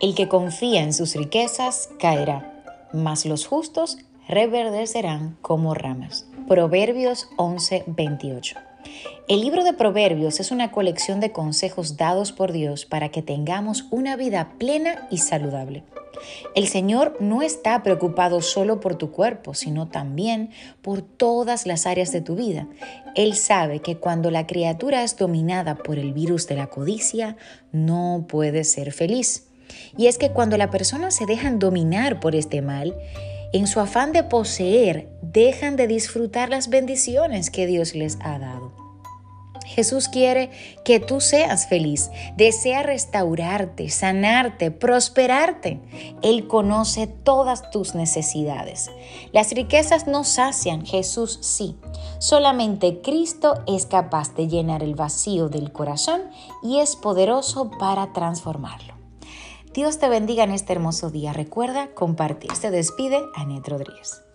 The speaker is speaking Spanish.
El que confía en sus riquezas caerá, mas los justos reverdecerán como ramas. Proverbios 11:28. El libro de Proverbios es una colección de consejos dados por Dios para que tengamos una vida plena y saludable. El Señor no está preocupado solo por tu cuerpo, sino también por todas las áreas de tu vida. Él sabe que cuando la criatura es dominada por el virus de la codicia, no puede ser feliz. Y es que cuando la persona se dejan dominar por este mal, en su afán de poseer, dejan de disfrutar las bendiciones que Dios les ha dado. Jesús quiere que tú seas feliz, desea restaurarte, sanarte, prosperarte. Él conoce todas tus necesidades. Las riquezas no sacian, Jesús sí. Solamente Cristo es capaz de llenar el vacío del corazón y es poderoso para transformarlo. Dios te bendiga en este hermoso día. Recuerda compartir. Se despide Anet Rodríguez.